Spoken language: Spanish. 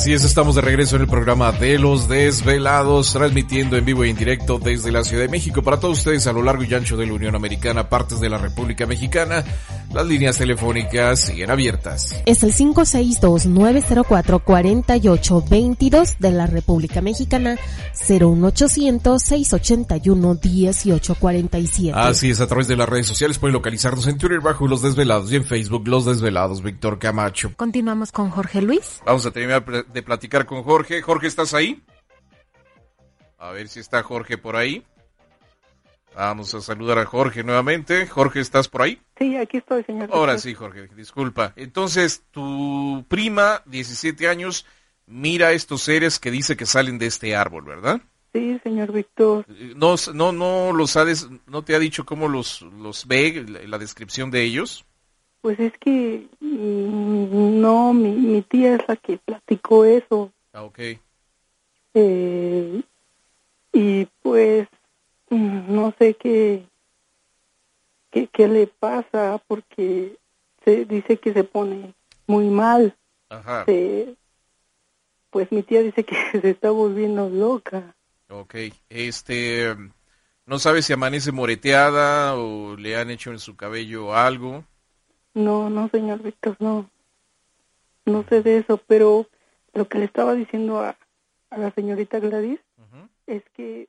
Así es, estamos de regreso en el programa de los desvelados, transmitiendo en vivo e en directo desde la Ciudad de México para todos ustedes a lo largo y ancho de la Unión Americana, partes de la República Mexicana. Las líneas telefónicas siguen abiertas. Es el 562-904-4822 de la República Mexicana, 01800-681-1847. Así es, a través de las redes sociales pueden localizarnos en Twitter bajo Los Desvelados y en Facebook Los Desvelados, Víctor Camacho. Continuamos con Jorge Luis. Vamos a terminar de platicar con Jorge. Jorge, ¿estás ahí? A ver si está Jorge por ahí. Vamos a saludar a Jorge nuevamente. Jorge, ¿estás por ahí? Sí, aquí estoy, señor. Ahora sí, Jorge, disculpa. Entonces, tu prima, 17 años, mira estos seres que dice que salen de este árbol, ¿verdad? Sí, señor Víctor. No, no, no los sabes, no te ha dicho cómo los, los ve, la, la descripción de ellos. Pues es que mm, no, mi, mi tía es la que platicó eso. Ah, ok. Eh, y pues no sé qué, qué, qué le pasa porque se dice que se pone muy mal. Ajá. Se- pues mi tía dice que se está volviendo loca. Ok. Este, no sabes si amanece moreteada o le han hecho en su cabello algo. No, no, señor Víctor, no. No sé de eso, pero lo que le estaba diciendo a, a la señorita Gladys es que.